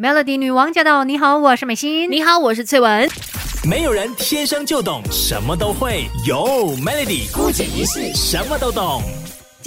Melody 女王驾到！你好，我是美心。你好，我是翠文。没有人天生就懂什么都会，有 Melody 姑姐一世什么都懂。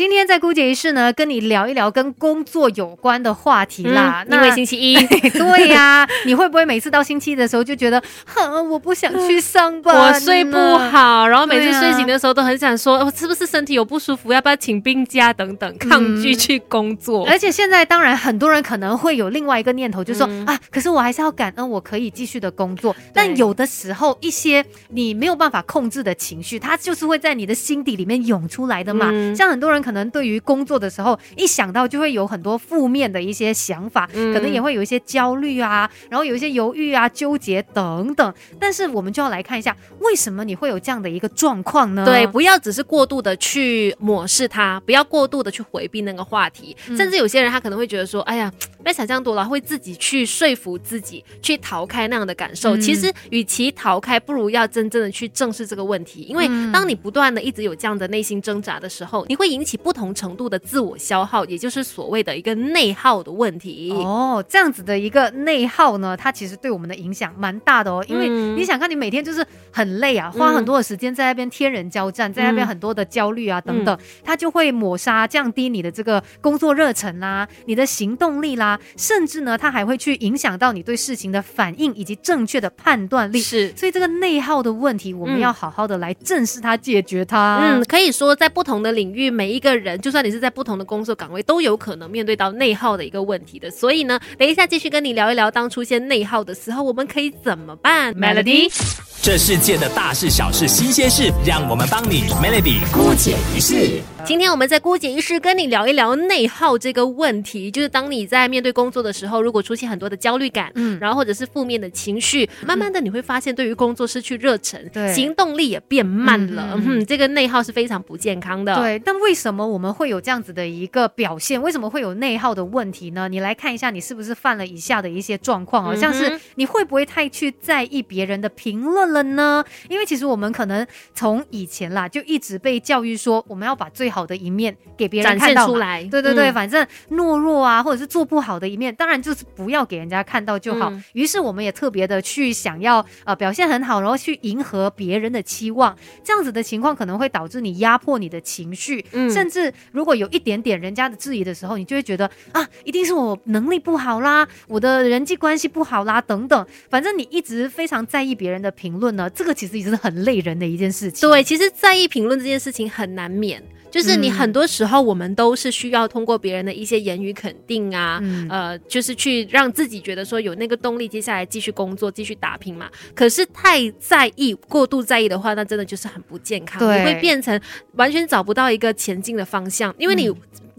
今天在姑姐一室呢，跟你聊一聊跟工作有关的话题啦。因为星期一，对呀，你会不会每次到星期一的时候就觉得，哼，我不想去上班，我睡不好，然后每次睡醒的时候都很想说，我是不是身体有不舒服，要不要请病假等等，抗拒去工作。而且现在当然很多人可能会有另外一个念头，就是说啊，可是我还是要感恩，我可以继续的工作。但有的时候一些你没有办法控制的情绪，它就是会在你的心底里面涌出来的嘛。像很多人可可能对于工作的时候，一想到就会有很多负面的一些想法，可能也会有一些焦虑啊，然后有一些犹豫啊、纠结等等。但是我们就要来看一下，为什么你会有这样的一个状况呢？对，不要只是过度的去抹视它，不要过度的去回避那个话题。甚至有些人他可能会觉得说：“哎呀，别想象多了。”会自己去说服自己，去逃开那样的感受。其实，与其逃开，不如要真正的去正视这个问题。因为当你不断的一直有这样的内心挣扎的时候，你会引起。不同程度的自我消耗，也就是所谓的一个内耗的问题哦。这样子的一个内耗呢，它其实对我们的影响蛮大的哦。因为你想看，你每天就是很累啊，花很多的时间在那边天人交战，在那边很多的焦虑啊等等，它就会抹杀、降低你的这个工作热忱啦，你的行动力啦，甚至呢，它还会去影响到你对事情的反应以及正确的判断力。是，所以这个内耗的问题，我们要好好的来正视它、解决它。嗯，可以说在不同的领域，每一个。人，就算你是在不同的工作岗位，都有可能面对到内耗的一个问题的。所以呢，等一下继续跟你聊一聊，当出现内耗的时候，我们可以怎么办？Melody。这世界的大事小事新鲜事，让我们帮你 Melody 姑姐一世。今天我们在姑姐一世跟你聊一聊内耗这个问题，就是当你在面对工作的时候，如果出现很多的焦虑感，嗯，然后或者是负面的情绪，慢慢的你会发现对于工作失去热忱，对，行动力也变慢了，嗯，这个内耗是非常不健康的。对，但为什么我们会有这样子的一个表现？为什么会有内耗的问题呢？你来看一下，你是不是犯了以下的一些状况啊？像是你会不会太去在意别人的评论？了呢？因为其实我们可能从以前啦，就一直被教育说，我们要把最好的一面给别人看到出来。对对对，反正懦弱啊，或者是做不好的一面，当然就是不要给人家看到就好。于是我们也特别的去想要呃表现很好，然后去迎合别人的期望。这样子的情况可能会导致你压迫你的情绪，甚至如果有一点点人家的质疑的时候，你就会觉得啊，一定是我能力不好啦，我的人际关系不好啦，等等。反正你一直非常在意别人的评。论呢，这个其实也是很累人的一件事情。对，其实在意评论这件事情很难免，就是你很多时候我们都是需要通过别人的一些言语肯定啊，呃，就是去让自己觉得说有那个动力，接下来继续工作、继续打拼嘛。可是太在意、过度在意的话，那真的就是很不健康，你会变成完全找不到一个前进的方向，因为你。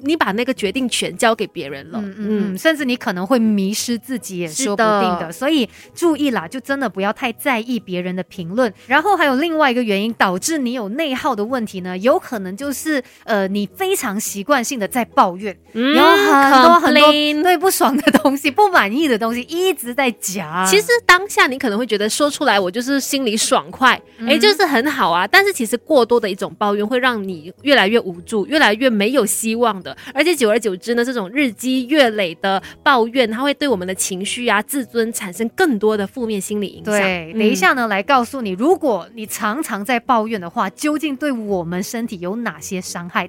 你把那个决定权交给别人了，嗯嗯，甚至你可能会迷失自己也说不定的，所以注意啦，就真的不要太在意别人的评论。然后还有另外一个原因导致你有内耗的问题呢，有可能就是呃，你非常习惯性的在抱怨，有很多很多对不爽的东西、不满意的东西一直在讲。其实当下你可能会觉得说出来我就是心里爽快，哎，就是很好啊。但是其实过多的一种抱怨会让你越来越无助，越来越没有希望的。而且久而久之呢，这种日积月累的抱怨，它会对我们的情绪啊、自尊产生更多的负面心理影响。对，等一下呢，来告诉你，如果你常常在抱怨的话，究竟对我们身体有哪些伤害？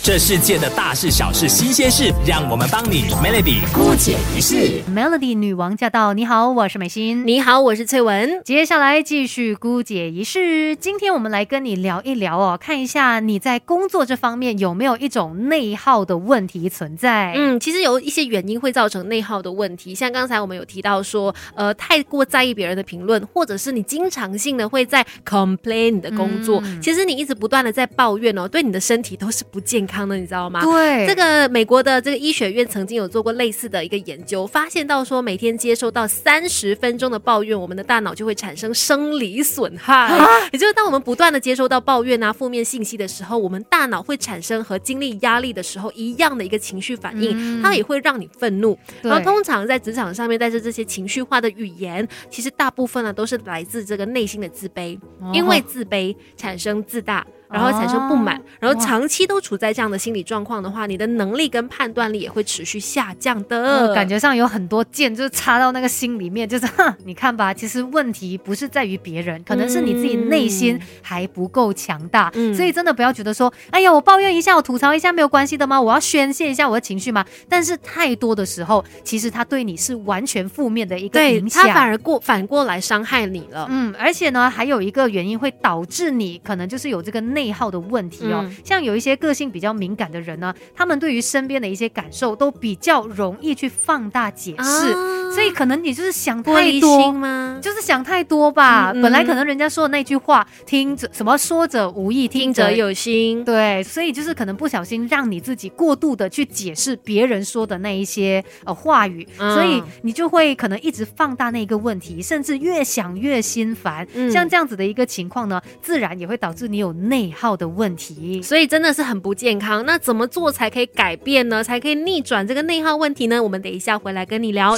这世界的大事小事新鲜事，让我们帮你 Melody 姑解一世。Melody 女王驾到！你好，我是美心。你好，我是翠文。接下来继续姑解一世。今天我们来跟你聊一聊哦，看一下你在工作这方面有没有一种内耗的问题存在。嗯，其实有一些原因会造成内耗的问题，像刚才我们有提到说，呃，太过在意别人的评论，或者是你经常性的会在 complain 你的工作，其实你一直不断的在抱怨哦，对你的身体都是不健康。康的，你知道吗？对，这个美国的这个医学院曾经有做过类似的一个研究，发现到说每天接收到三十分钟的抱怨，我们的大脑就会产生生理损害。也就是当我们不断的接收到抱怨啊、负面信息的时候，我们大脑会产生和经历压力的时候一样的一个情绪反应，它也会让你愤怒。然后通常在职场上面带着这些情绪化的语言，其实大部分呢都是来自这个内心的自卑，因为自卑产生自大。然后产生不满，然后长期都处在这样的心理状况的话，你的能力跟判断力也会持续下降的。呃，感觉上有很多剑就是插到那个心里面，就是哼，你看吧，其实问题不是在于别人，可能是你自己内心还不够强大，嗯所以真的不要觉得说，哎呀，我抱怨一下，我吐槽一下没有关系的吗？我要宣泄一下我的情绪吗？但是太多的时候，其实他对你是完全负面的一个影响，他反而过反过来伤害你了。嗯，而且呢，还有一个原因会导致你可能就是有这个内耗的问题哦。嗯像有一些个性比较敏感的人呢，他们对于身边的一些感受都比较容易去放大解释，啊所以可能你就是想太多。吗？就是想太多吧，嗯嗯本来可能人家说的那句话，听着什么说者无意，听者有心。对，所以就是可能不小心让你自己过度的去解释别人说的那一些呃话语，嗯所以你就会可能一直放大那个问题，甚至越想越心烦。嗯像这样子的一个情况呢，自然也会导致你有内耗的问题。所以真的是很不健康。那怎么做才可以改变呢？才可以逆转这个内耗问题呢？我们等一下回来跟你聊。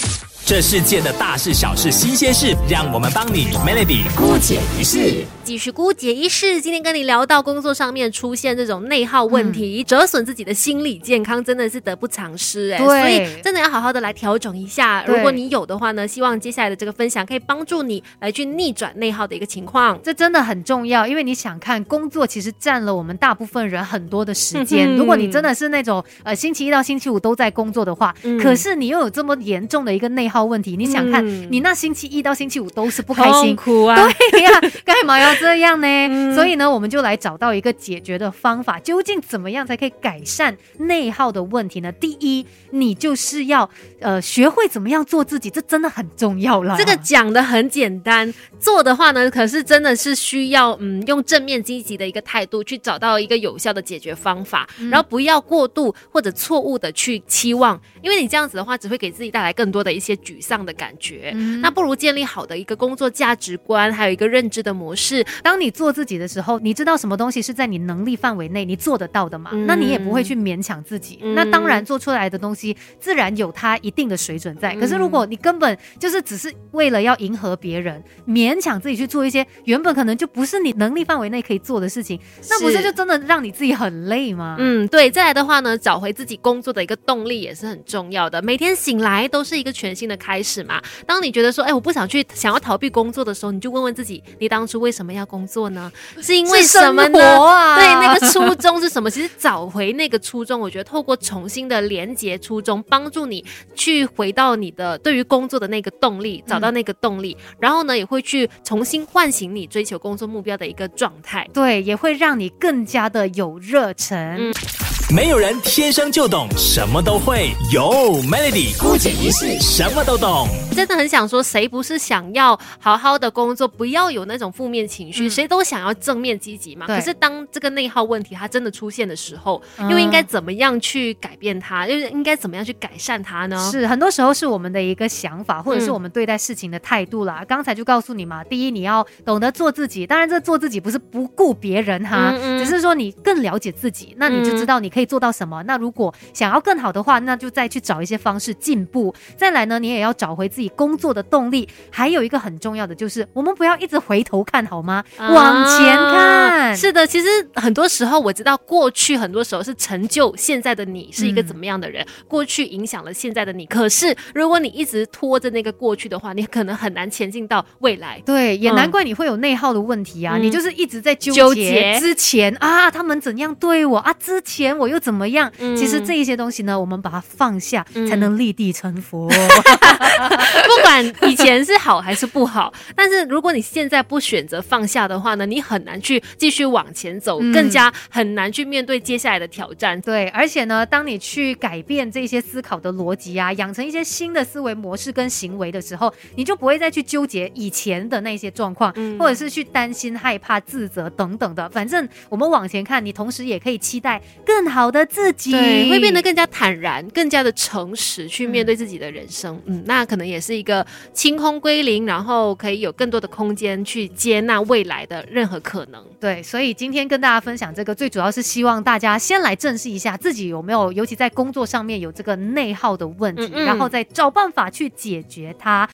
这世界的大事小事新鲜事，让我们帮你 Melody 姑解一世。继续姑解一世，今天跟你聊到工作上面出现这种内耗问题，折损自己的心理健康，真的是得不偿失哎、对所以真的要好好的来调整一下。如果你有的话呢，希望接下来的这个分享可以帮助你来去逆转内耗的一个情况。这真的很重要，因为你想看，工作其实占了我们大部分人很多的时间。嗯如果你真的是那种呃星期一到星期五都在工作的话，嗯可是你又有这么严重的一个内耗问题，你想看，嗯你那星期一到星期五都是不开心，痛苦啊！对呀，干嘛要这样呢？嗯所以呢，我们就来找到一个解决的方法，究竟怎么样才可以改善内耗的问题呢？第一，你就是要呃学会怎么样做自己，这真的很重要了。这个讲的很简单，做的话呢，可是真的是需要嗯用正面积极的一个态度去找到一个有效的解决方法，然后不要过度或者错误的去期望，因为你这样子的话，只会给自己带来更多的一些沮丧的感觉。嗯那不如建立好的一个工作价值观，还有一个认知的模式，当你做自己的时候，你知道什么东西是在你能力范围内你做得到的嘛？嗯那你也不会去勉强自己。嗯那当然做出来的东西自然有它一定的水准在。可是如果你根本就是只是为了要迎合别人，勉强自己去做一些原本可能就不是你能力范围内可以做的事情，那不是就真的让你自己很累吗？嗯，对。再来的话呢，找回自己工作的一个动力也是很重要的。每天醒来都是一个全新的开始嘛。当你觉得说，哎，我不想去，想要逃避工作的时候，你就问问自己，你当初为什么要工作呢？是因为什么呢？啊对，那个初衷是什么？其实找回那个初衷，我觉得透过重新的连接初衷，帮助你去回到你的对于工作的那个动力，找到那个动力，然后呢，也会去重新唤醒你追求工作目标的一个状态。对，也会让你更加的有热忱。嗯没有人天生就懂什么都会，有 Melody 姑解一世什么都懂。真的很想说，谁不是想要好好的工作，不要有那种负面情绪，嗯谁都想要正面积极嘛。可是当这个内耗问题它真的出现的时候，嗯又应该怎么样去改变它？又应该怎么样去改善它呢？是，很多时候是我们的一个想法，或者是嗯我们对待事情的态度啦。刚才就告诉你嘛，第一，你要懂得做自己。当然，这做自己不是不顾别人哈，只是说你更了解自己，那你就知道你可以做到什么。那如果想要更好的话，那就再去找一些方式进步。再来呢，你也要找回自己工作的动力。还有一个很重要的就是，我们不要一直回头看，好吗？往前看。啊是的，其实很多时候我知道，过去很多时候是成就现在的你是一个嗯怎么样的人，过去影响了现在的你。可是如果你一直拖着那个过去的话，你可能很难前进到未来。对，也嗯难怪你会有内耗的问题啊！嗯你就是一直在纠纠结结之前啊，他们怎样对我啊，之前我又怎么样？嗯其实这一些东西呢，我们把它放下，嗯才能立地成佛。不管以前是好还是不好，但是如果你现在不选择放下的话呢，你很难去继续往前走，嗯更加很难去面对接下来的挑战。对，而且呢，当你去改变这些思考的逻辑啊，养成一些新的思维模式跟行为的时候，你就不会再去纠结以前的那些状况，嗯或者是去担心、害怕、自责等等的。反正我们往前看，你同时也可以期待更好的自己，对，会变得更加坦然，更加的诚实去面对自己的人生。嗯那可能也是一个清空归零，然后可以有更多的空间去接纳未来的任何可能。对，所以今天跟大家分享这个，最主要是希望大家先来正视一下自己有没有，尤其在工作上面有这个内耗的问题，嗯嗯然后再找办法去解决它。